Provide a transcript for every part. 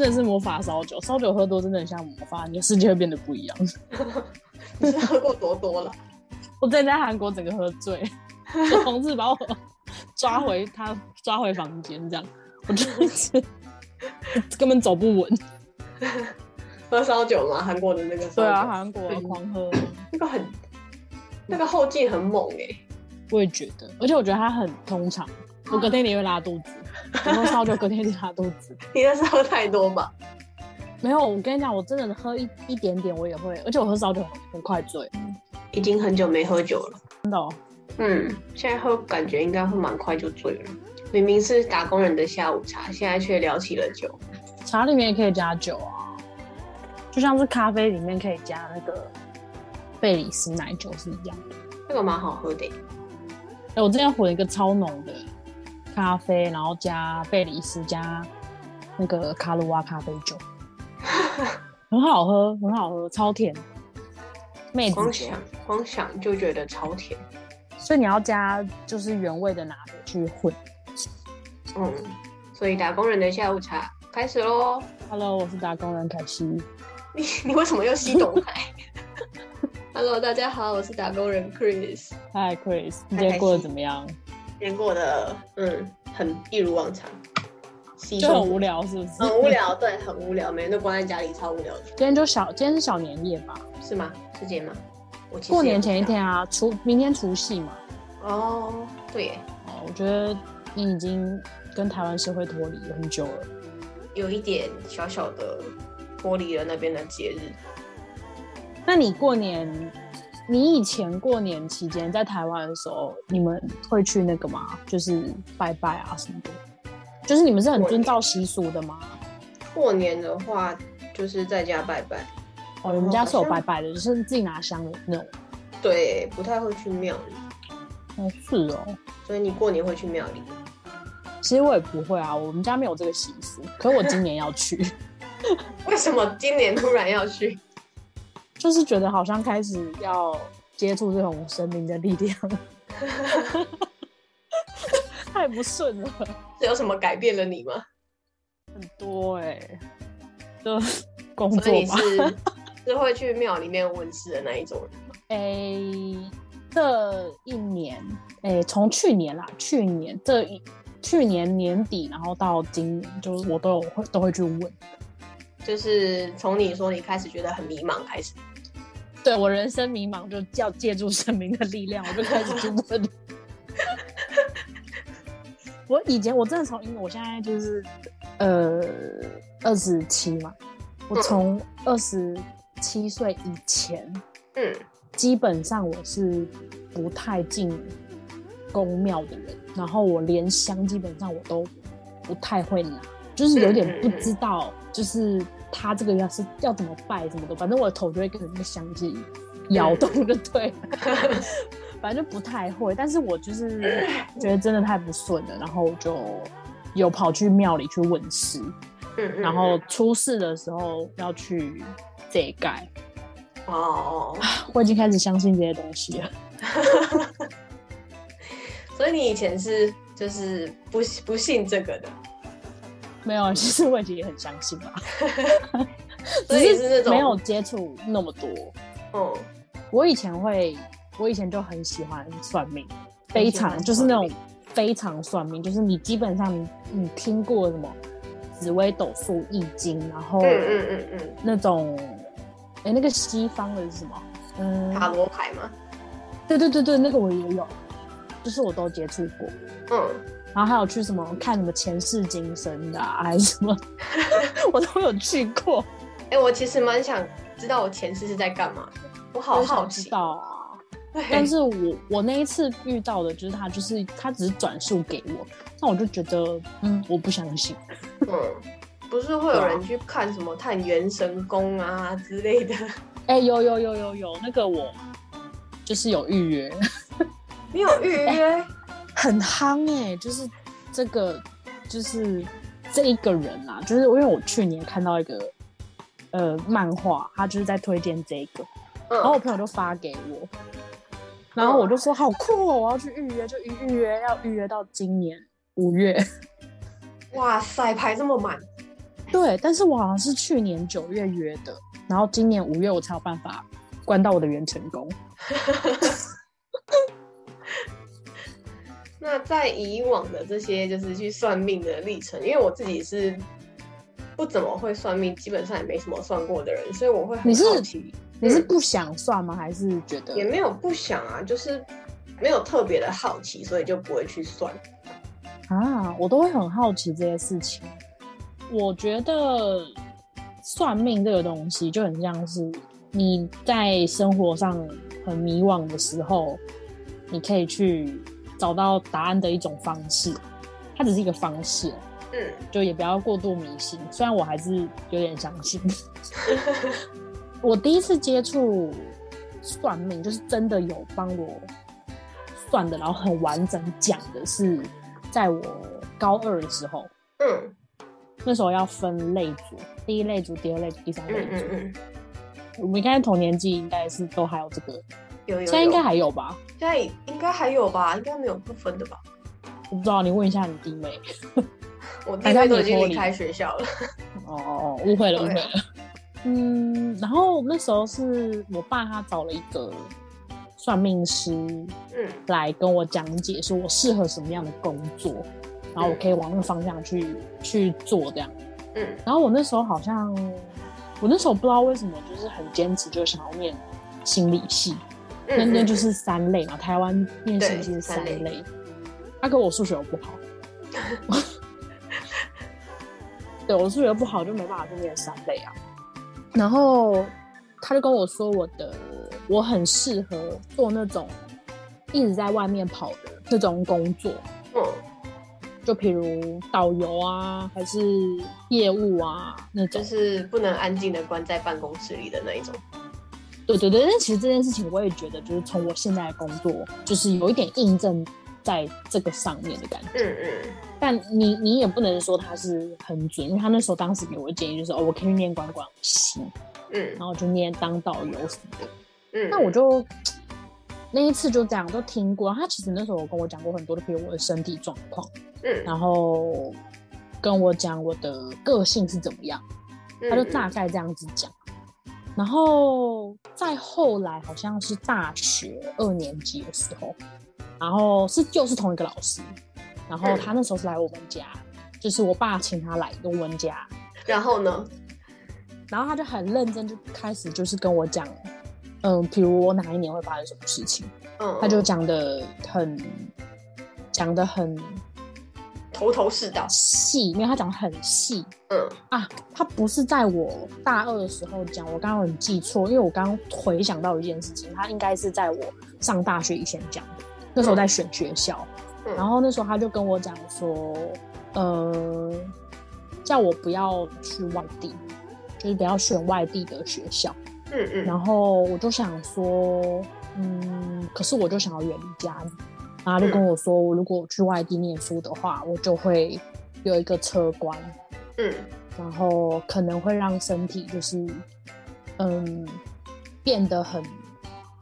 真的是魔法烧酒，烧酒喝多真的很像魔法，你的世界会变得不一样。你是喝过多多了？我之前在韩国整个喝醉，同事把我抓回他抓回房间，这样我真的是 根本走不稳。喝烧酒吗？韩国的那个？对啊，韩国狂喝，那个很那个后劲很猛哎、我也觉得，而且我觉得它很通畅，我隔天也会拉肚子，然后烧酒隔天就拉肚子。你那是喝太多吧？没有，我跟你讲，我真的喝一一点点我也会，而且我喝烧酒很很快醉，已经很久没喝酒了。真的、哦。嗯，现在喝感觉应该会蛮快就醉了。明明是打工人的下午茶，现在却聊起了酒。茶里面也可以加酒啊，就像是咖啡里面可以加那个贝里斯奶酒是一样的。这个蛮好喝的耶。哎、我之前混了一个超浓的咖啡，然后加贝里斯加那个卡鲁瓦咖啡酒，很好喝，很好喝，超甜。妹子，光想光想就觉得超甜。所以你要加就是原味的拿铁去混。嗯，所以打工人的下午茶开始喽。Hello，我是打工人凯西。你 你为什么又吸董海？Hello，大家好，我是打工人 Chris。Hi Chris，你今天过得怎么样？今天过得嗯很一如往常，就很无聊，是不是？很无。聊，对，很无聊，每天都关在家里，超无聊的，今天就小，今天是小年夜吧？是吗？是这样吗？我过年前一天啊，除明天除夕嘛。哦，对耶，哦，我觉得你已经跟台湾社会脱离很久了。有一点小小的脱离了那边的节日。那你过年，你以前过年期间在台湾的时候，你们会去那个吗？就是拜拜啊什么的？就是你们是很遵照习俗的吗？过年的话，就是在家拜拜，哦，你们家是有拜拜的，就是自己拿香的那种。对，不太会去庙里。哦，是哦。所以你过年会去庙里？其实我也不会啊，我们家没有这个习俗。可是我今年要去，为什么今年突然要去？就是觉得好像开始要接触这种神明的力量，太不顺了，是有什么改变了你吗？很多哎、就工作吧。是是会去庙里面问事的那一种人吗？诶、这一年，诶、从去年啦，去年这一去年年底，然后到今年，就是我都有会都会去问。就是从你说你开始觉得很迷茫开始，对我人生迷茫，就要借助神明的力量，我就开始去问。我以前我真的从，因为我现在就是呃二十七嘛，我从二十七岁以前，嗯，基本上我是不太进宫庙的人，然后我连香基本上我都不太会拿，就是有点不知道，就是他这个要是要怎么拜什么的，反正我的头就会跟着那个香气摇动就对了，反正就不太会。但是我就是觉得真的太不顺了，然后就有跑去庙里去问事，嗯嗯，然后出事的时候要去这一盖。哦 我已经开始相信这些东西了。所以你以前是就是不不信这个的，没有，其实我已经也很相信了，所以是没有接触那么多。嗯，我以前会，我以前就很喜欢算命，非常就是那种非常算命，就是你基本上你你听过什么紫微斗数、易经，然后嗯嗯嗯嗯，那种哎、那个西方的是什么？嗯，塔罗牌吗，对对对对，那个我也有，就是我都接触过。嗯，然后还有去什么看什么前世今生的、啊，还是什么，我都有去过。哎、我其实蛮想知道我前世是在干嘛的，我好想好奇知，道啊。但是我我那一次遇到的就是他，就是他只是转述给我，那我就觉得，嗯，我不相信。嗯，不是会有人去看什么探元神功啊之类的，哎、有有有有有，那个我就是有预约，你有预约？很夯哎、就是这个就是这一个人啊，就是因为我去年看到一个呃漫画，他就是在推荐这个，然后我嗯，朋友就发给我，然后我就说好酷哦，我要去预约，就预预约要预约到今年五月。哇塞，排这么满，对，但是我好像是去年九月约的，然后今年五月我才有办法关到我的元成功。那在以往的这些就是去算命的历程，因为我自己是不怎么会算命，基本上也没什么算过的人，所以我会很你是好奇。你是不想算吗？还是觉得也没有不想啊，就是没有特别的好奇，所以就不会去算。啊？我都会很好奇这些事情。我觉得算命这个东西就很像是你在生活上很迷惘的时候，你可以去找到答案的一种方式。它只是一个方式，嗯，就也不要过度迷信。虽然我还是有点相信。我第一次接触算命，就是真的有帮我算的，然后很完整讲的是，在我高二的时候，嗯那时候要分类组，第一类组、第二类组、第三类组。嗯嗯嗯，我们应该同年纪，应该是都还有这个，有有有，现在应该还有吧？现在应该还有吧？应该没有不分的吧？我不知道，你问一下你弟妹。我弟妹都已经离离开学校了。哦哦哦，误会了，误会了。嗯，然后那时候是我爸他找了一个算命师嗯来跟我讲解，说我适合什么样的工作，然后我可以往那个方向去去做这样。嗯然后我那时候好像，我那时候不知道为什么，就是很坚持，就想要念心理系。那那就是三类嘛，台湾念心理系是三对三类。他跟我数学又不好，对我数学不好就没办法去念三类啊。然后他就跟我说，我的我很适合做那种一直在外面跑的那种工作，嗯就譬如导游啊，还是业务啊那种就。是不能安静的关在办公室里的那一种。对对对，但其实这件事情我也觉得，就是从我现在的工作，就是有一点印证在这个上面的感觉。嗯嗯但你你也不能说他是很准，因为他那时候当时给我的建议就是，哦，我可以念观光系，嗯然后就念当导游什么的。嗯，那我就那一次就这样都听过，他其实那时候有跟我讲过很多的，比如我的身体状况，嗯然后跟我讲我的个性是怎么样，他就大概这样子讲。然后再后来好像是大学二年级的时候，然后是又是同一个老师，然后他那时候是来我们家，就是我爸请他来我们家，然后呢？然后他就很认真就开始就是跟我讲，嗯，比如我哪一年会发生什么事情，嗯，他就讲的很讲的很头头是道。细，因为他讲的很细，嗯。啊，他不是在我大二的时候讲，我刚刚很记错，因为我刚刚回想到一件事情，他应该是在我上大学以前讲的，那时候在选学校，嗯。然后那时候他就跟我讲说，呃，叫我不要去外地，就是不要选外地的学校，嗯嗯，然后我就想说，嗯，可是我就想要远离家里，然后他就跟我说，我如果我去外地念书的话，我就会有一个车关，嗯然后可能会让身体就是，嗯，变得很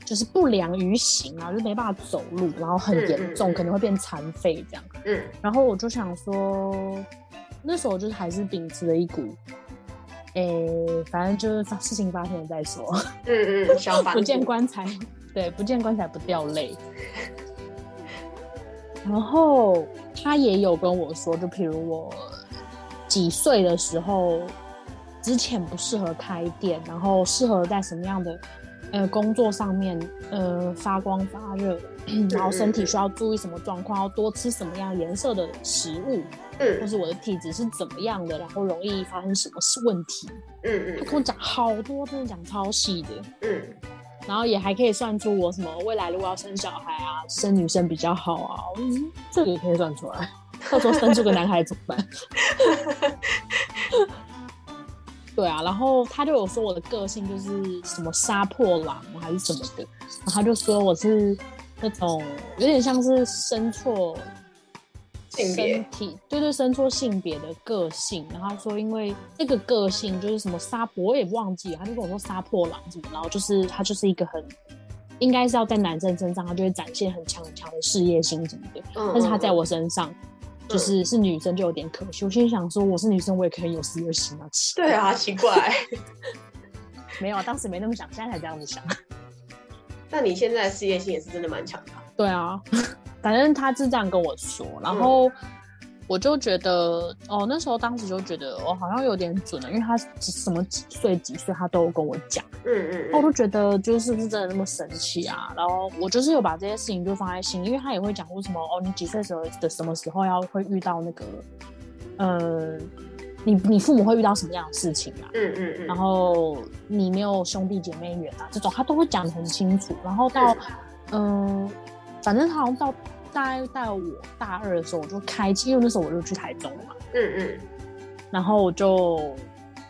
就是不良于行啊，就没办法走路，然后很严重，可能会变残废这样。嗯然后我就想说，那时候就是还是秉持了一股，诶，反正就是事情发生了再说，嗯嗯，想法不见棺材，对，不见棺材不掉泪。然后他也有跟我说，就譬如我几岁的时候，之前不适合开店，然后适合在什么样的呃工作上面呃发光发热，然后身体需要注意什么状况，要多吃什么样颜色的食物，嗯或嗯是我的体质是怎么样的，然后容易发生什么问题。嗯嗯他跟我讲好多，真的讲超细的。嗯然后也还可以算出我什么未来如果要生小孩啊，生女生比较好啊，嗯，这个也可以算出来。到时候生出个男孩怎么办？对啊，然后他就有说我的个性就是什么杀破狼还是什么的，然后他就说我是那种有点像是生错身体，对对，生错性别的个性。然后他说因为这个个性就是什么杀破，我也忘记了，他就跟我说杀破狼什么，然后就是他就是一个很。应该是要在男生身上，他就会展现很强很强的事业心什么的。嗯，但是他在我身上，就是是女生就有点可惜。我心想说，我是女生，我也可以有事业心啊，奇对啊，奇怪。没有啊，当时没那么想，现在才这样子想。那你现在的事业心也是真的蛮强的。对啊，反正他是这样跟我说，然后我就觉得，哦，那时候当时就觉得，哦，好像有点准了，因为他什么几岁几岁，他都跟我讲。嗯嗯。我都觉得，就是是不是真的那么神奇啊？然后我就是有把这些事情就放在心，因为他也会讲为什么，哦，你几岁时候的什么时候要会遇到那个，呃。你你父母会遇到什么样的事情啊？嗯嗯嗯。然后你没有兄弟姐妹缘啊，这种他都会讲的很清楚。然后到嗯，反正他好像到大概到我大二的时候，我就开机，因为那时候我就去台中了嘛。嗯嗯。然后我就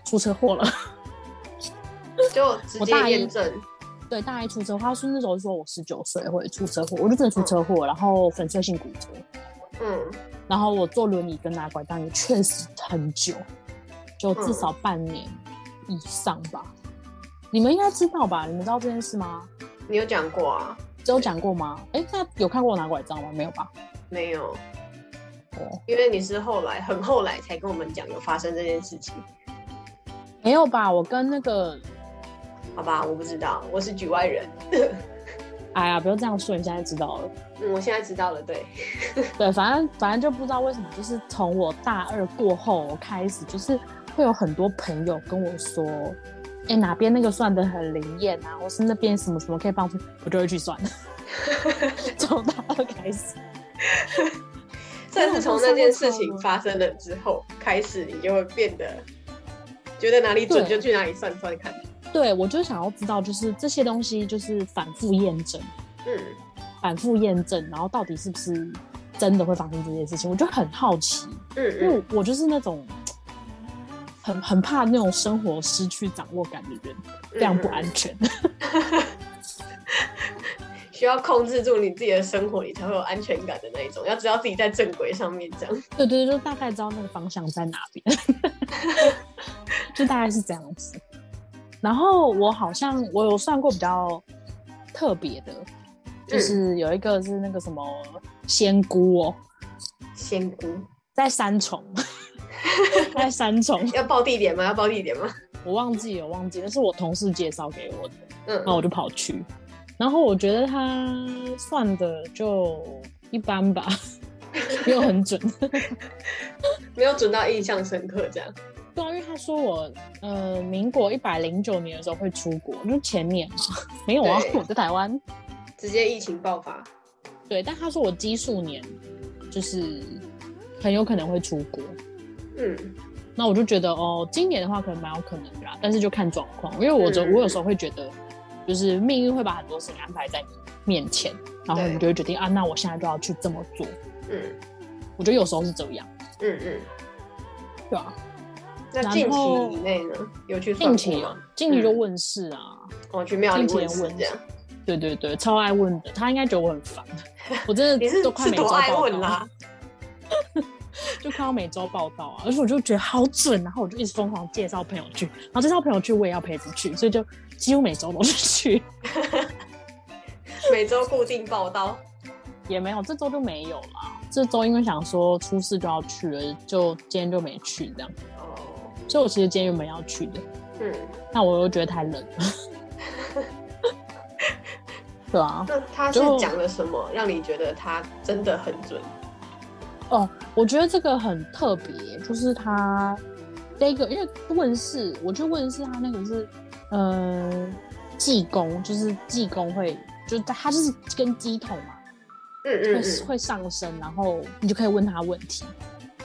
出车祸了，就直接验证。对，大一出车祸，他说那时候说我十九岁会出车祸，我就真的出车祸，然后粉碎性骨折。嗯。然后我坐轮椅跟拿拐杖也确实很久，就至少半年以上吧。你们应该知道吧？你们知道这件事吗？你有讲过啊？只有讲过吗？哎，那有看过我拿拐杖吗？没有吧？没有。哦，因为你是后来很后来才跟我们讲有发生这件事情。没有吧？我跟那个……好吧，我不知道，我是局外人。哎呀，不要这样说，你现在知道了。嗯，我现在知道了，对，对，反正反正就不知道为什么，就是从我大二过后开始，就是会有很多朋友跟我说，哎，哪边那个算的很灵验啊，或是那边什么什么可以帮助，我就会去算。从大二开始，算是从那件事情发生了之后开始，你就会变得觉得哪里准就去哪里算算看。对，我就想要知道，就是这些东西就是反复验证，嗯，反复验证，然后到底是不是真的会发生这件事情，我就很好奇，嗯，因为我就是那种很很怕那种生活失去掌握感的人，非常不安全，需要控制住你自己的生活，你才会有安全感的那一种，要知道自己在正轨上面，这样，对对，就大概知道那个方向在哪边，就大概是这样子。然后我好像我有算过比较特别的，就是有一个是那个什么仙姑哦，仙姑。在三重，在三重要报地点吗？要报地点吗？我忘记了，忘记那是我同事介绍给我的，嗯，然后我就跑去，然后我觉得他算的就一般吧，没有很准，没有准到印象深刻这样。对啊，因为他说我，呃，民国一百零九年的时候会出国，就前年嘛，没有啊，我在台湾，直接疫情爆发。对，但他说我基数年，就是很有可能会出国。嗯，那我就觉得哦，今年的话可能蛮有可能的啦，但是就看状况，因为我就我有时候会觉得，就是命运会把很多事情安排在你面前，然后你就会决定啊，那我现在就要去这么做。嗯，我觉得有时候是这样。嗯嗯，对啊。那近期以内呢？有去近期啊？近期就问事啊，我去庙里问事这样。对对对，超爱问的。他应该觉得我很烦，我真的你是都快每周报道啦，就看到每周报道啊，而且我就觉得好准，然后我就一直疯狂介绍朋友去，然后介绍朋友去我也要陪着去，所以就几乎每周都是去。每周固定报道 也没有，这周就没有了。这周因为想说出事就要去了，就今天就没去这样。哦所以，我其实今天原本要去的，嗯，但我又觉得太冷了，对啊。那他是讲了什么，让你觉得他真的很准？哦，我觉得这个很特别，就是他第一个，因为问世，我就问世，他那个是，呃，济公，就是济公会，就是他就是跟鸡桶嘛，嗯嗯，会会上升，然后你就可以问他问题。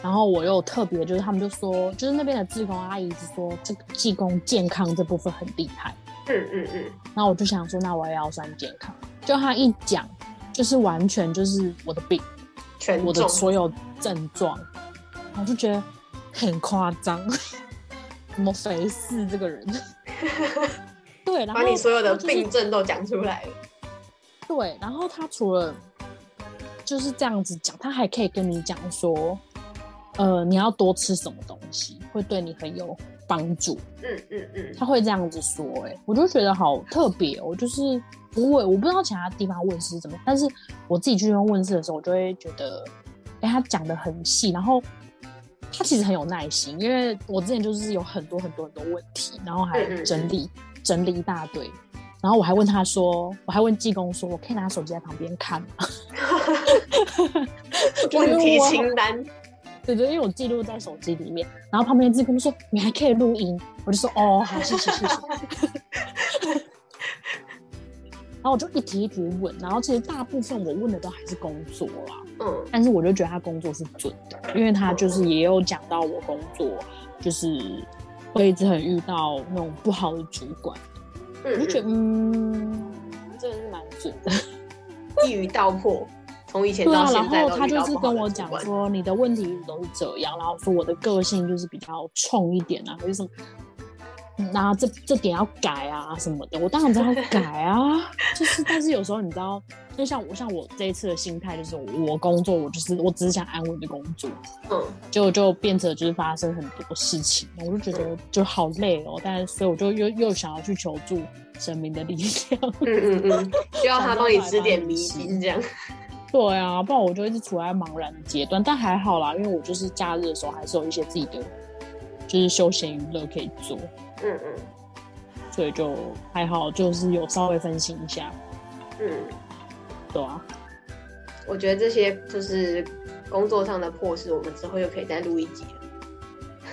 然后我又特别，就是他们就说，就是那边的志工阿姨是说，这个技工健康这部分很厉害。嗯嗯嗯。然后我就想说，那我也要算健康。就他一讲，就是完全就是我的病，全我的所有症状，我就觉得很夸张，怎么肥四这个人。对，然后把你所有的病症都讲出来了。对，然后他除了就是这样子讲，他还可以跟你讲说。呃，你要多吃什么东西会对你很有帮助？嗯嗯嗯，他会这样子说，哎，我就觉得好特别。我就是不会，我不知道其他地方问世是怎么，但是我自己去问问世的时候，我就会觉得，哎，他讲的很细，然后他其实很有耐心，因为我之前就是有很多很多很多问题，然后还整理整理一大堆，然后我还问他说，我还问技工说，我可以拿手机在旁边看吗？问题清单。对对，因为我记录在手机里面，然后旁边技工说你还可以录音，我就说哦，好，谢谢谢谢。然后我就一题一题问，然后其实大部分我问的都还是工作啦，嗯，但是我就觉得他工作是准的，因为他就是也有讲到我工作就是会一直很遇到那种不好的主管，我就觉得嗯，真的是蛮准的，一语道破，从以前到现在然后他就是跟我讲说，你的问题一直都是这样，然后说我的个性就是比较冲一点啊，还是什么。那这这点要改啊什么的，我当然知道改啊，就是，但是有时候你知道，就像我像我这一次的心态，就是我工作，我就是我只是想安稳的工作，嗯，就就变成就是发生很多事情，我就觉得就好累哦，但是所以我就又又想要去求助神明的力量，嗯嗯嗯，需要他帮你指点迷津这样，对啊，不然我就一直处在茫然的阶段，但还好啦，因为我就是假日的时候还是有一些自己的就是休闲娱乐可以做。嗯嗯，所以就还好，就是有稍微分心一下。嗯，对啊。我觉得这些就是工作上的破事，我们之后又可以再录一集了。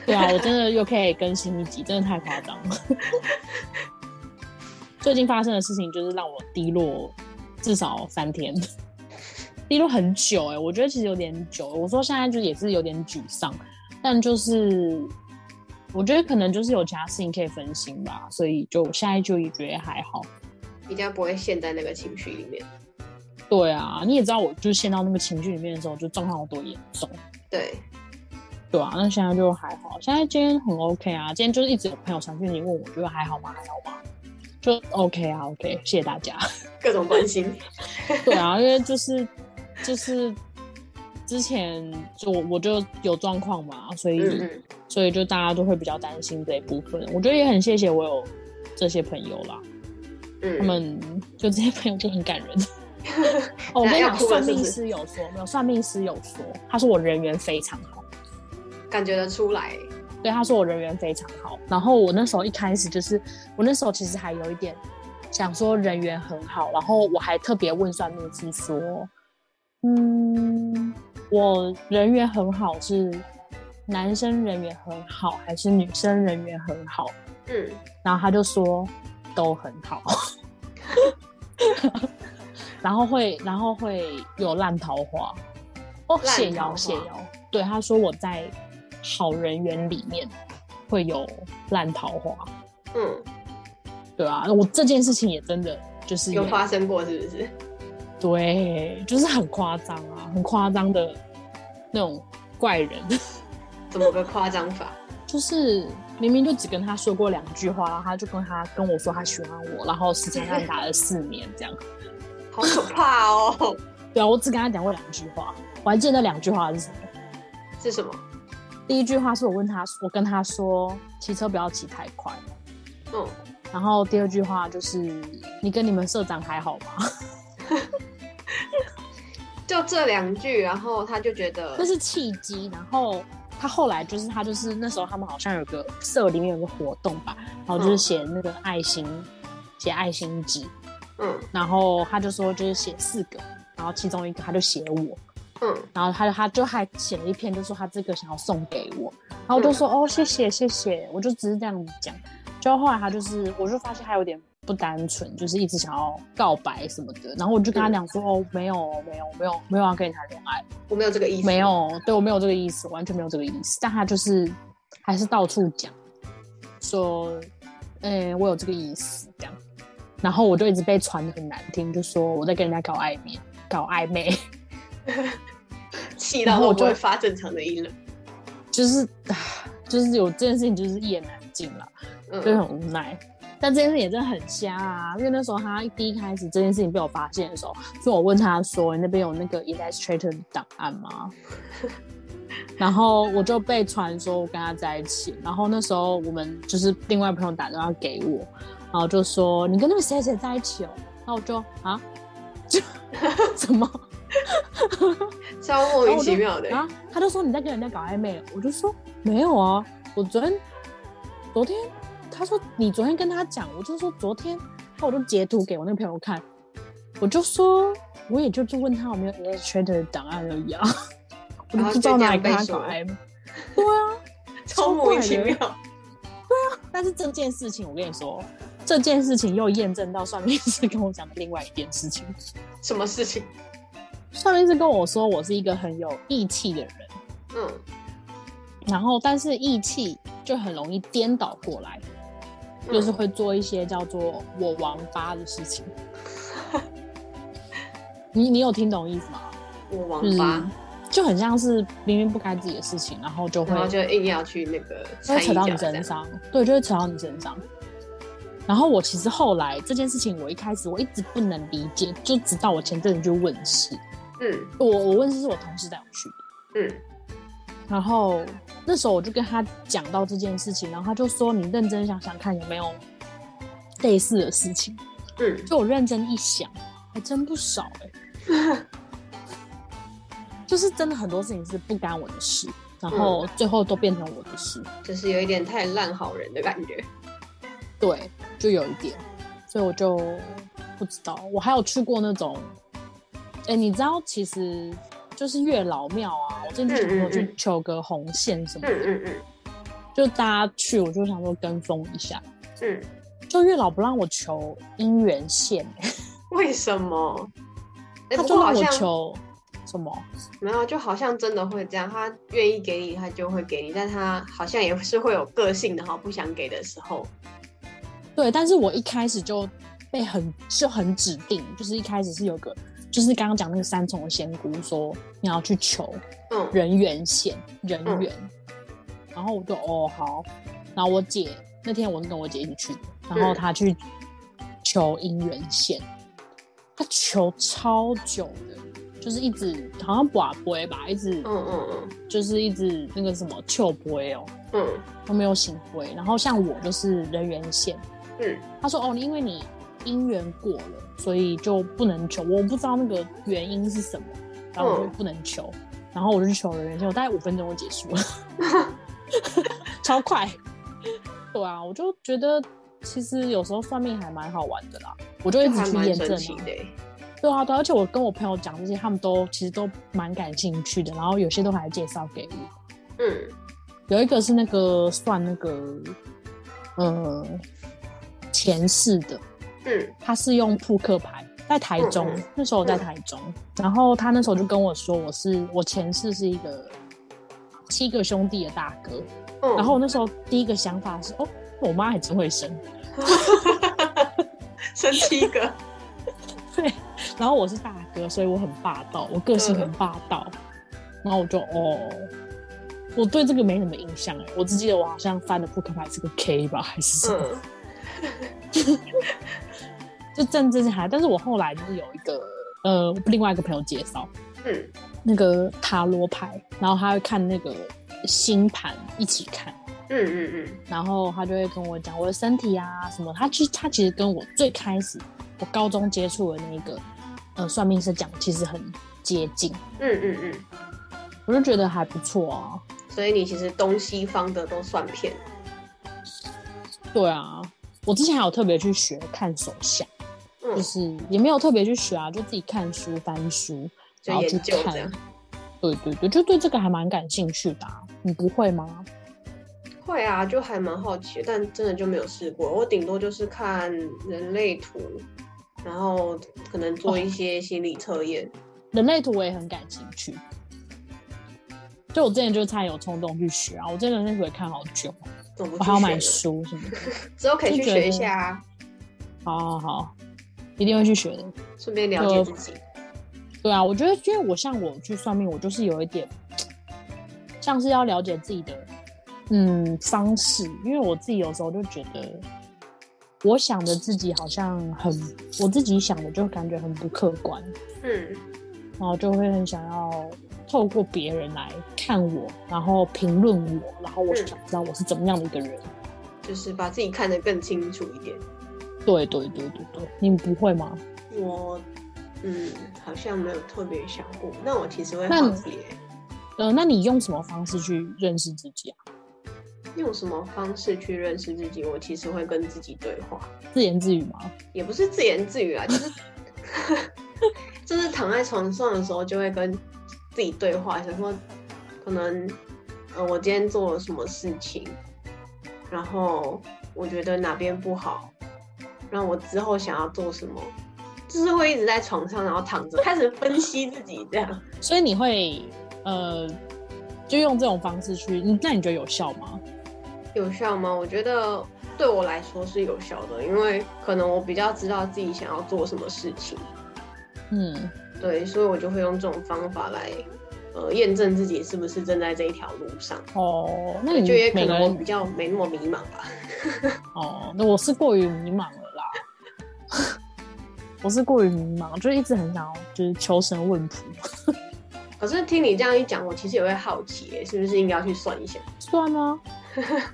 对啊，我真的又可以更新一集，真的太夸张了。最近发生的事情就是让我低落至少三天，低落很久哎，我觉得其实有点久。我说现在就也是有点沮丧，但就是。我觉得可能就是有其他事情可以分心吧，所以就现在就也觉得还好，比较不会陷在那个情绪里面。对啊，你也知道，我就是陷到那个情绪里面的时候，就状况有多严重。对，对啊，那现在就还好，现在今天很 OK 啊。今天就是一直有朋友传讯息问我，觉得还好吗？还好吗？就 OK 啊，OK，谢谢大家，各种关心。对啊，因为就是就是。之前就我就有状况嘛，所以所以就大家都会比较担心这一部分。我觉得也很谢谢我有这些朋友啦，嗯他们就这些朋友就很感人。哦，我跟你讲，算命师有说，没有算命师有说，他说我人缘非常好，感觉得出来。对，他说我人缘非常好。然后我那时候一开始就是，我那时候其实还有一点想说人缘很好，然后我还特别问算命师说，嗯。我人缘很好，是男生人缘很好，还是女生人缘很好？嗯，然后他就说都很好，然后会，然后会有烂桃花哦，谢瑶谢瑶，对，他说我在好人缘里面会有烂桃花，嗯，对啊，我这件事情也真的就是有发生过，是不是？对，就是很夸张啊，很夸张的那种怪人。怎么个夸张法？就是明明就只跟他说过两句话，然后他就跟他跟我说他喜欢我，然后时间他打了四年，这样，好可怕哦。对啊，我只跟他讲过两句话，我还记得那两句话是什么？是什么？第一句话是我问他，我跟他说骑车不要骑太快。嗯。然后第二句话就是你跟你们社长还好吗？就这两句，然后他就觉得那是契机。然后他后来就是他就是那时候他们好像有个社里面有个活动吧，然后就是写那个爱心，写爱心纸。嗯，然后他就说就是写四个，然后其中一个他就写我。嗯，然后他他就还写了一篇，就说他这个想要送给我。然后我就说哦谢谢谢谢，我就只是这样子讲。就后来他就是，我就发现他有点。不单纯，就是一直想要告白什么的，然后我就跟他讲说：“哦，没有，没有，没有，没有要跟你谈恋爱，我没有这个意思，没有，对我没有这个意思，完全没有这个意思。”但他就是还是到处讲说：“哎，我有这个意思。”这样，然后我就一直被传的很难听，就说我在跟人家搞暧昧，搞暧昧，气到我就会发正常的音了，就是就是有这件事情，就是一言难尽了，就很无奈。但这件事也真的很瞎啊！因为那时候他第一开始这件事情被我发现的时候，就我问他说：“你那边有那个 Illustrator 档案吗？” 然后我就被传说我跟他在一起。然后那时候我们就是另外朋友打电话给我，然后就说：“你跟那个谁谁在一起哦？”然后我就啊，就怎么？超莫名其妙的。然后他就说你在跟人家搞暧昧，我就说没有啊，我昨天昨天他说你昨天跟他讲，我就说昨天，那我就截图给我那个朋友看，我就说我也就就问他有没有 Illustrator 档案而已啊，我就不知道哪里跟他搞 M，对啊，超莫名其妙。对啊，但是这件事情我跟你说。这件事情又验证到算命师跟我讲的另外一件事情。什么事情？算命师跟我说，我是一个很有义气的人。嗯。然后，但是义气就很容易颠倒过来，就是会做一些叫做“我王八”的事情。你你有听懂意思吗？我王八就很像是明明不该自己的事情，然后就会，然后就硬要去那个，会扯到你身上。对，就会扯到你身上。然后我其实后来这件事情，我一开始我一直不能理解，就直到我前阵子就问事，嗯，我我问事是我同事带我去的，嗯，然后那时候我就跟他讲到这件事情，然后他就说你认真想想看有没有类似的事情，嗯，就我认真一想，还真不少哎，就是真的很多事情是不干我的事，然后最后都变成我的事，就是有一点太烂好人的感觉。对，就有一点，所以我就不知道。我还有去过那种，哎，你知道，其实就是月老庙啊。我之前就想说去求个红线什么的，嗯嗯就大家去，我就想说跟风一下。嗯，就月老不让我求姻缘线，为什么？他就让我求什么？没有，就好像真的会这样。他愿意给你，他就会给你，但他好像也是会有个性的哈，不想给的时候。对，但是我一开始就被很就很指定，就是一开始是有个，就是刚刚讲那个三重的仙姑说你要去求人缘线人缘，然后我就哦好，然后我姐那天我是跟我姐一起去，然后她去求姻缘线，她求超久的，就是一直好像寡杯吧，一直嗯嗯嗯，就是一直那个什么求杯哦，嗯，都没有醒回，然后像我就是人缘线。嗯，她说哦，因为你姻缘过了，所以就不能求。我不知道那个原因是什么，然后我就不能求。然后我就去求了人，结果大概五分钟就结束了，超快。对啊，我就觉得其实有时候算命还蛮好玩的啦，我就一直去验证。对啊，对，而且我跟我朋友讲这些，他们都其实都蛮感兴趣的，然后有些都还介绍给我。嗯，有一个是那个算那个，嗯。前世的，嗯，他是用扑克牌，在台中，那时候我在台中，然后他那时候就跟我说，我是我前世是一个七个兄弟的大哥，然后我那时候第一个想法是，哦，我妈还真会生，生七个，对，然后我是大哥，所以我很霸道，我个性很霸道，然后我就哦，我对这个没什么印象哎，我只记得我好像翻的扑克牌是个 K 吧，还是什么。就正这些还，但是我后来就是有一个呃，另外一个朋友介绍，嗯，那个塔罗牌，然后他会看那个星盘一起看，嗯嗯嗯，然后他就会跟我讲我的身体啊什么，他其实他其实跟我最开始我高中接触的那个呃算命师讲，其实很接近，嗯嗯嗯，我就觉得还不错啊，所以你其实东西方的都算骗，对啊。我之前还有特别去学看手相，就是也没有特别去学啊，就自己看书翻书，然后去看。对对对，就对这个还蛮感兴趣的。你不会吗？会啊，就还蛮好奇，但真的就没有试过。我顶多就是看人类图，然后可能做一些心理测验。人类图我也很感兴趣，就我之前就差点有冲动去学啊，我真的人类图也看好久。我还要买书什么的，之后可以去学一下啊。好好好，一定会去学的，顺便了解自己。对啊，我觉得，因为我像我去算命，我就是有一点像是要了解自己的嗯方式，因为我自己有时候就觉得，我想的自己好像很，我自己想的就感觉很不客观，嗯，然后就会很想要。透过别人来看我，然后评论我，然后我想知道我是怎么样的一个人，就是把自己看得更清楚一点。对对对对对，你们不会吗？我嗯，好像没有特别想过。那我其实会那好奇耶，呃，那你用什么方式去认识自己啊？用什么方式去认识自己？我其实会跟自己对话，自言自语吗？也不是自言自语啊，就是 就是躺在床上的时候就会跟自己对话，想说可能呃我今天做了什么事情，然后我觉得哪边不好，让我之后想要做什么，就是会一直在床上然后躺着开始分析自己这样。所以你会呃，就用这种方式去，那你觉得有效吗？有效吗？我觉得对我来说是有效的，因为可能我比较知道自己想要做什么事情，嗯，对，所以我就会用这种方法来呃验证自己是不是正在这一条路上。哦，那你就也可能我比较没那么迷茫吧。哦，那我是过于迷茫了啦。我是过于迷茫，就一直很想要就是求神问卜，可是听你这样一讲，我其实也会好奇耶，是不是应该要去算一下？算啊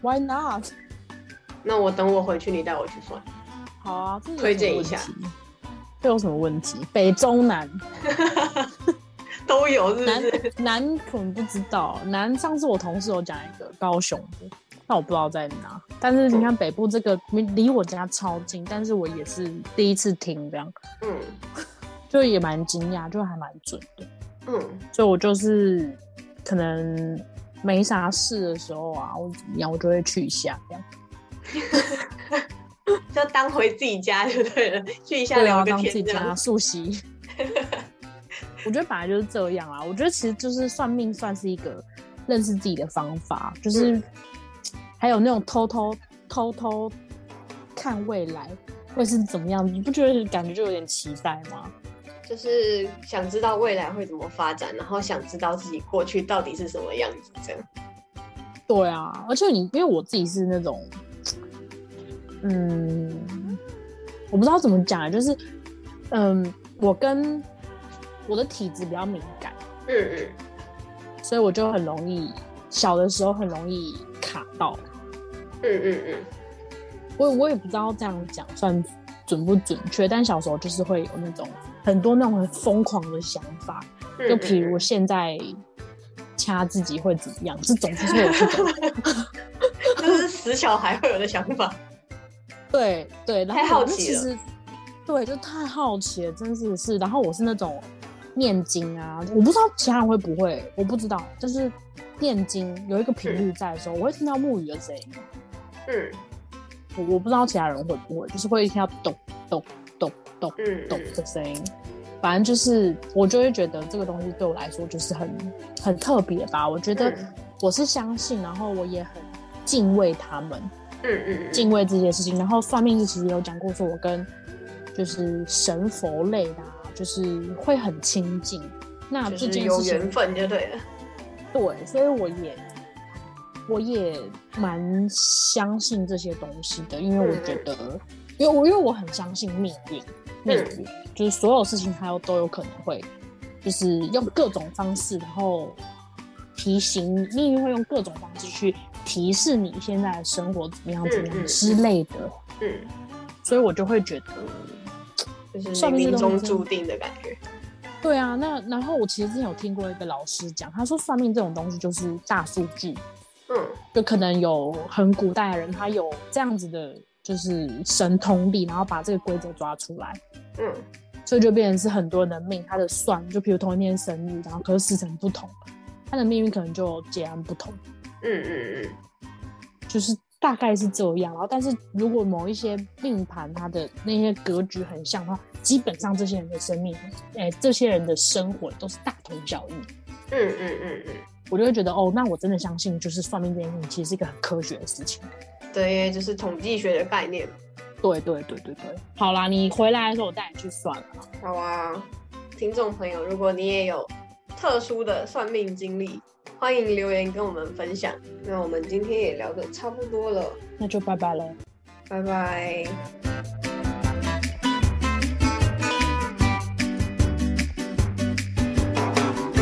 ，Why not？那我等我回去，你带我去算。好啊，推荐一下。这有什么问题？北中南，都有是不南是？南可能不知道，南上次我同事有讲一个高雄的，但我不知道在哪。但是你看北部这个离离我家超近，但是我也是第一次听这样，嗯就也蛮惊讶，就还蛮准的。嗯，所以我就是可能没啥事的时候啊，或者怎么样，我就会去一下这样。就当回自己家就对了，去一下聊个当自己天这样。家漱洗。我觉得本来就是这样啊。我觉得其实就是算命算是一个认识自己的方法，就是嗯还有那种偷偷偷偷看未来会是怎么样，你不觉得感觉就有点期待吗？就是想知道未来会怎么发展，然后想知道自己过去到底是什么样子，这样。对啊，而且你因为我自己是那种，嗯，我不知道怎么讲啊，就是，嗯，我跟我的体质比较敏感，嗯嗯所以我就很容易小的时候很容易卡到。嗯嗯嗯，我我也不知道这样讲算准不准确，但小时候就是会有那种很多那种很疯狂的想法，嗯就比如现在掐自己会怎么样，这种就是会有这种。就是死小孩会有的想法。对对，然后太好我奇了其实对，就太好奇了，真是是。然后我是那种念经啊，我不知道其他人会不会，我不知道，就是念经有一个频率在的时候，我会听到木鱼的声音。嗯我我不知道其他人会不会，就是会听到咚咚咚咚嗯咚的声音。反正就是我就会觉得这个东西对我来说就是很很特别吧。我觉得嗯我是相信，然后我也很敬畏他们。嗯嗯敬畏这件事情。然后算命其实有讲过，说我跟就是神佛类的、啊，就是会很亲近。那就这是有缘件事情，分就对了。对，所以我也我也蛮相信这些东西的，因为我觉得，因为我因为我很相信命运，命运、就是所有事情它有都有可能会，就是用各种方式，然后提醒命运会用各种方式去提示你现在的生活怎么样怎么嗯嗯样之类的，嗯，所以我就会觉得，就是算命中注定的感觉。对啊，那然后我其实之前有听过一个老师讲，他说算命这种东西就是大数据，嗯。就可能有很古代的人，他有这样子的，就是神通力，然后把这个规则抓出来，嗯。所以就变成是很多人的命，他的算，就比如同一天生日，然后可是时辰不同，他的命运可能就截然不同，嗯嗯嗯就是大概是这样。然后，但是如果某一些命盘它的那些格局很像的话，基本上这些人的生命，哎、这些人的生活都是大同小异。嗯嗯嗯嗯，我就会觉得，哦，那我真的相信，就是算命这件事情其实是一个很科学的事情。对，因为就是统计学的概念。对对对对对，好啦，你回来的时候我带你去算了。好啊，听众朋友，如果你也有特殊的算命经历，欢迎留言跟我们分享。那我们今天也聊得差不多了，那就拜拜了。拜拜。